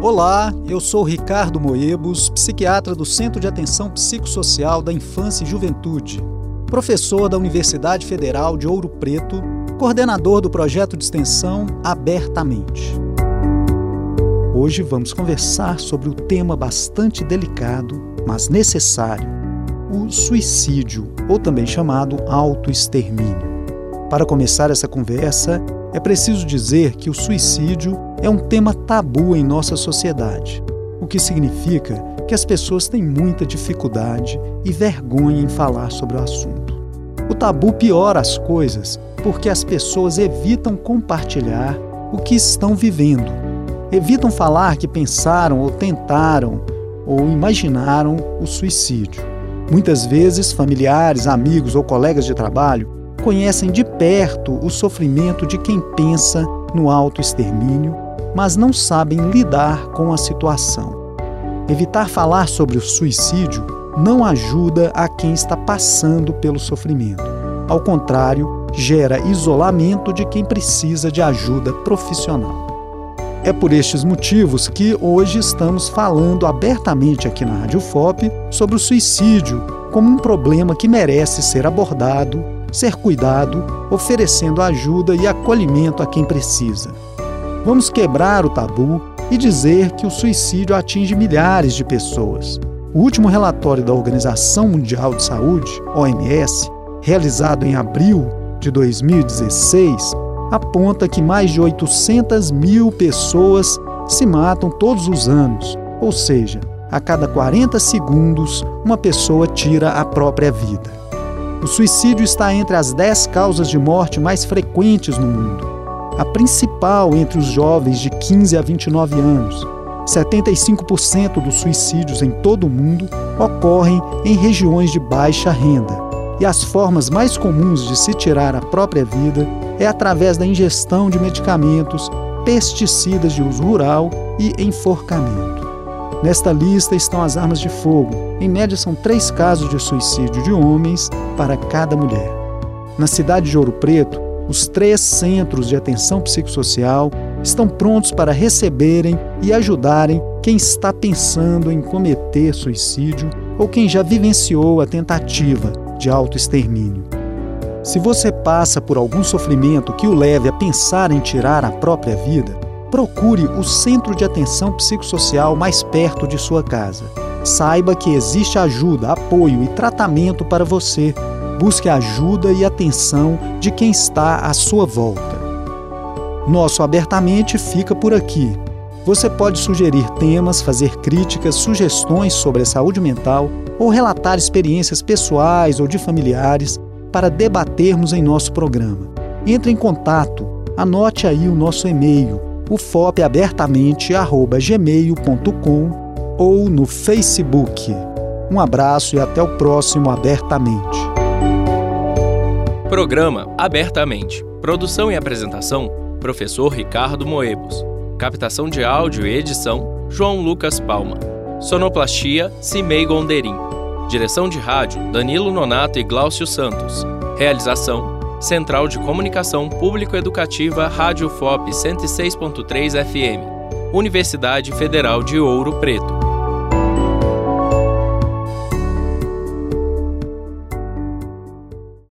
Olá, eu sou Ricardo Moebos, psiquiatra do Centro de Atenção Psicossocial da Infância e Juventude, professor da Universidade Federal de Ouro Preto, coordenador do projeto de extensão Abertamente. Hoje vamos conversar sobre o tema bastante delicado, mas necessário: o suicídio, ou também chamado autoextermínio. Para começar essa conversa, é preciso dizer que o suicídio é um tema tabu em nossa sociedade, o que significa que as pessoas têm muita dificuldade e vergonha em falar sobre o assunto. O tabu piora as coisas porque as pessoas evitam compartilhar o que estão vivendo, evitam falar que pensaram ou tentaram ou imaginaram o suicídio. Muitas vezes, familiares, amigos ou colegas de trabalho conhecem de perto o sofrimento de quem pensa no autoextermínio, mas não sabem lidar com a situação. Evitar falar sobre o suicídio não ajuda a quem está passando pelo sofrimento. Ao contrário, gera isolamento de quem precisa de ajuda profissional. É por estes motivos que hoje estamos falando abertamente aqui na Rádio FOP sobre o suicídio como um problema que merece ser abordado, ser cuidado, oferecendo ajuda e acolhimento a quem precisa. Vamos quebrar o tabu e dizer que o suicídio atinge milhares de pessoas. O último relatório da Organização Mundial de Saúde, OMS, realizado em abril de 2016, aponta que mais de 800 mil pessoas se matam todos os anos, ou seja, a cada 40 segundos uma pessoa tira a própria vida. O suicídio está entre as 10 causas de morte mais frequentes no mundo a principal entre os jovens de 15 a 29 anos. 75% dos suicídios em todo o mundo ocorrem em regiões de baixa renda. E as formas mais comuns de se tirar a própria vida é através da ingestão de medicamentos, pesticidas de uso rural e enforcamento. Nesta lista estão as armas de fogo. Em média, são três casos de suicídio de homens para cada mulher. Na cidade de Ouro Preto, os três centros de atenção psicossocial estão prontos para receberem e ajudarem quem está pensando em cometer suicídio ou quem já vivenciou a tentativa de autoextermínio. Se você passa por algum sofrimento que o leve a pensar em tirar a própria vida, procure o centro de atenção psicossocial mais perto de sua casa. Saiba que existe ajuda, apoio e tratamento para você Busque ajuda e atenção de quem está à sua volta. Nosso Abertamente fica por aqui. Você pode sugerir temas, fazer críticas, sugestões sobre a saúde mental ou relatar experiências pessoais ou de familiares para debatermos em nosso programa. Entre em contato, anote aí o nosso e-mail, o fopabertamente@gmail.com ou no Facebook. Um abraço e até o próximo Abertamente. Programa Abertamente. Produção e apresentação: Professor Ricardo Moebos. Captação de áudio e edição: João Lucas Palma. Sonoplastia: Cimei Gonderim. Direção de rádio: Danilo Nonato e Gláucio Santos. Realização: Central de Comunicação Público-Educativa Rádio FOP 106.3 FM. Universidade Federal de Ouro Preto.